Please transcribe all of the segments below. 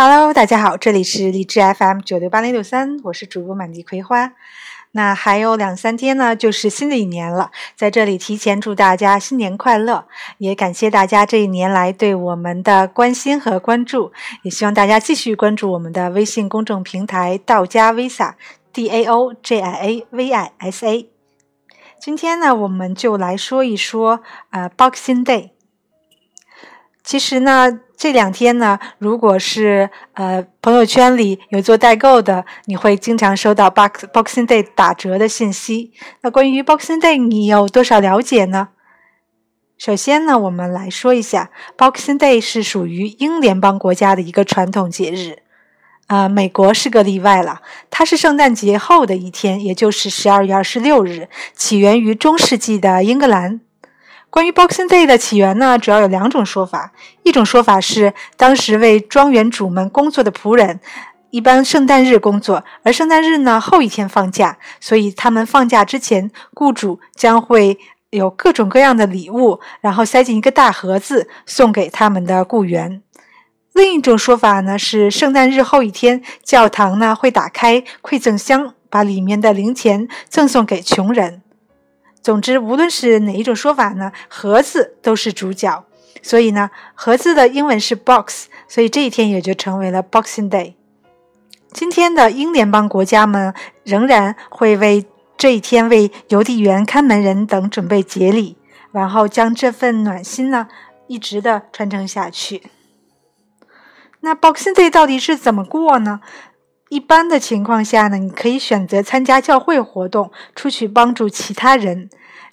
Hello，大家好，这里是荔枝 FM 九六八零六三，我是主播满地葵花。那还有两三天呢，就是新的一年了，在这里提前祝大家新年快乐，也感谢大家这一年来对我们的关心和关注，也希望大家继续关注我们的微信公众平台“道家 Visa”，D A O J I A V I S A。今天呢，我们就来说一说呃 Boxing Day。其实呢。这两天呢，如果是呃朋友圈里有做代购的，你会经常收到 Box Boxing Day 打折的信息。那关于 Boxing Day，你有多少了解呢？首先呢，我们来说一下 Boxing Day 是属于英联邦国家的一个传统节日，啊，美国是个例外了，它是圣诞节后的一天，也就是十二月二十六日，起源于中世纪的英格兰。关于 Boxing Day 的起源呢，主要有两种说法。一种说法是，当时为庄园主们工作的仆人，一般圣诞日工作，而圣诞日呢后一天放假，所以他们放假之前，雇主将会有各种各样的礼物，然后塞进一个大盒子，送给他们的雇员。另一种说法呢是，圣诞日后一天，教堂呢会打开馈赠箱，把里面的零钱赠送给穷人。总之，无论是哪一种说法呢，盒子都是主角。所以呢，盒子的英文是 box，所以这一天也就成为了 Boxing Day。今天的英联邦国家们仍然会为这一天为邮递员、看门人等准备节礼，然后将这份暖心呢一直的传承下去。那 Boxing Day 到底是怎么过呢？一般的情况下呢，你可以选择参加教会活动，出去帮助其他人。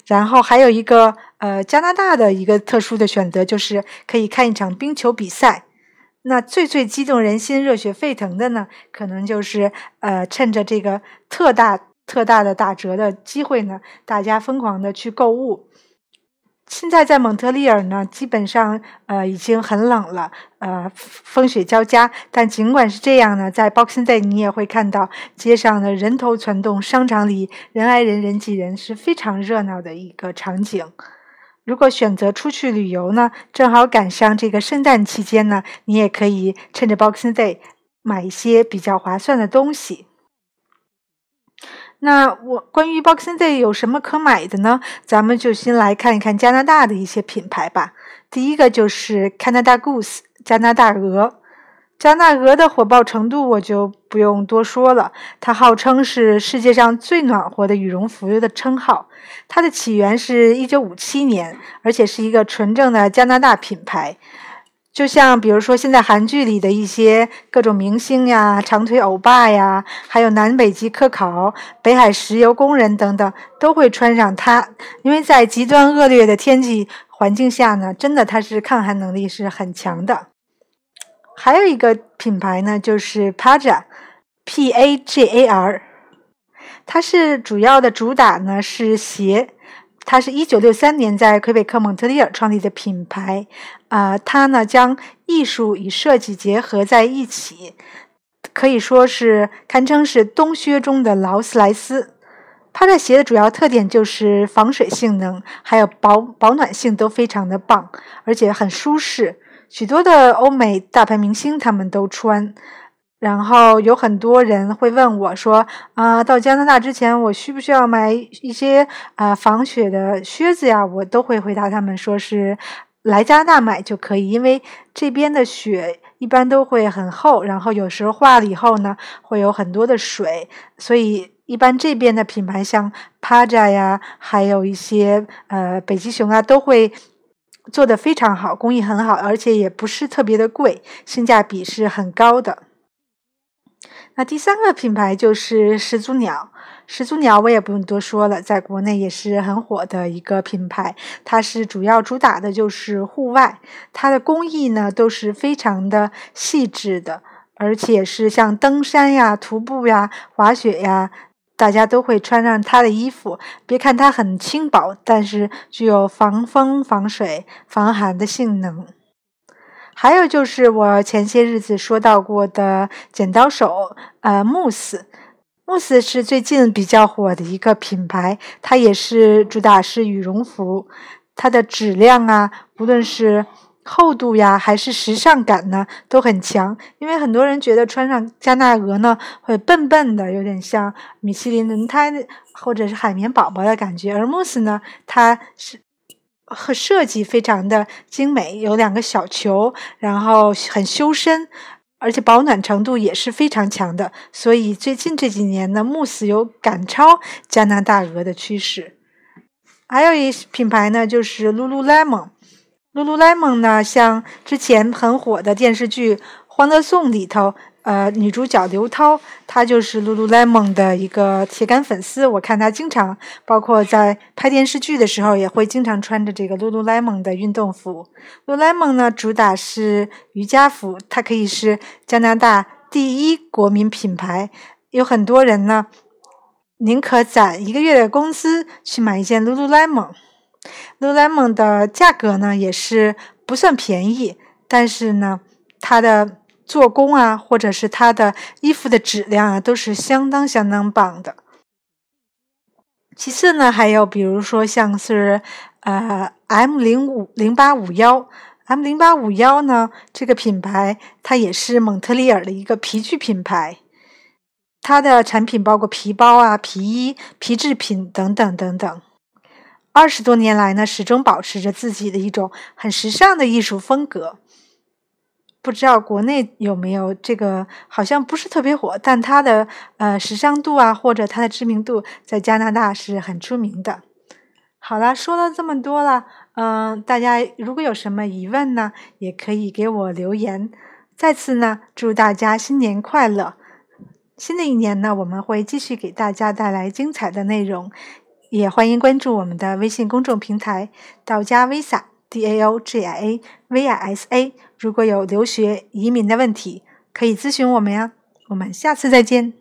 然后还有一个呃加拿大的一个特殊的选择，就是可以看一场冰球比赛。那最最激动人心、热血沸腾的呢，可能就是呃趁着这个特大特大的打折的机会呢，大家疯狂的去购物。现在在蒙特利尔呢，基本上呃已经很冷了，呃风雪交加。但尽管是这样呢，在 Boxing Day 你也会看到街上的人头攒动，商场里人挨人人挤人，是非常热闹的一个场景。如果选择出去旅游呢，正好赶上这个圣诞期间呢，你也可以趁着 Boxing Day 买一些比较划算的东西。那我关于 Boxing Day 有什么可买的呢？咱们就先来看一看加拿大的一些品牌吧。第一个就是 Canada Goose 加拿大鹅。加拿大鹅的火爆程度我就不用多说了，它号称是世界上最暖和的羽绒服的称号。它的起源是一九五七年，而且是一个纯正的加拿大品牌。就像比如说，现在韩剧里的一些各种明星呀、长腿欧巴呀，还有南北极科考、北海石油工人等等，都会穿上它。因为在极端恶劣的天气环境下呢，真的它是抗寒能力是很强的。还有一个品牌呢，就是 Pagar，P A G A R，它是主要的主打呢是鞋。它是一九六三年在魁北克蒙特利尔创立的品牌，啊，它呢将艺术与设计结合在一起，可以说是堪称是冬靴中的劳斯莱斯。它的鞋的主要特点就是防水性能，还有保保暖性都非常的棒，而且很舒适，许多的欧美大牌明星他们都穿。然后有很多人会问我说：“啊，到加拿大之前，我需不需要买一些啊防雪的靴子呀？”我都会回答他们说：“是来加拿大买就可以，因为这边的雪一般都会很厚，然后有时候化了以后呢，会有很多的水，所以一般这边的品牌像 Paja 呀，还有一些呃北极熊啊，都会做的非常好，工艺很好，而且也不是特别的贵，性价比是很高的。”那第三个品牌就是始祖鸟，始祖鸟我也不用多说了，在国内也是很火的一个品牌。它是主要主打的就是户外，它的工艺呢都是非常的细致的，而且是像登山呀、徒步呀、滑雪呀，大家都会穿上它的衣服。别看它很轻薄，但是具有防风、防水、防寒的性能。还有就是我前些日子说到过的剪刀手，呃，慕斯，慕斯是最近比较火的一个品牌，它也是主打是羽绒服，它的质量啊，不论是厚度呀，还是时尚感呢，都很强。因为很多人觉得穿上加纳鹅呢，会笨笨的，有点像米其林轮胎或者是海绵宝宝的感觉。而慕斯呢，它是和设计非常的精美，有两个小球，然后很修身，而且保暖程度也是非常强的。所以最近这几年呢，慕斯有赶超加拿大鹅的趋势。还有一品牌呢，就是 Lululemon。Lululemon 呢，像之前很火的电视剧《欢乐颂》里头，呃，女主角刘涛，她就是 Lululemon 的一个铁杆粉丝。我看她经常，包括在拍电视剧的时候，也会经常穿着这个 Lululemon 的运动服。Lululemon 呢，主打是瑜伽服，它可以是加拿大第一国民品牌。有很多人呢，宁可攒一个月的工资去买一件 Lululemon。Lululemon 的价格呢也是不算便宜，但是呢，它的做工啊，或者是它的衣服的质量啊，都是相当相当棒的。其次呢，还有比如说像是呃 M 零五零八五幺 M 零八五幺呢，这个品牌它也是蒙特利尔的一个皮具品牌，它的产品包括皮包啊、皮衣、皮制品等等等等。二十多年来呢，始终保持着自己的一种很时尚的艺术风格。不知道国内有没有这个？好像不是特别火，但它的呃时尚度啊，或者它的知名度，在加拿大是很出名的。好了，说了这么多了，嗯，大家如果有什么疑问呢，也可以给我留言。再次呢，祝大家新年快乐！新的一年呢，我们会继续给大家带来精彩的内容。也欢迎关注我们的微信公众平台“道家 Visa D A O G I A V I S A”。如果有留学移民的问题，可以咨询我们呀。我们下次再见。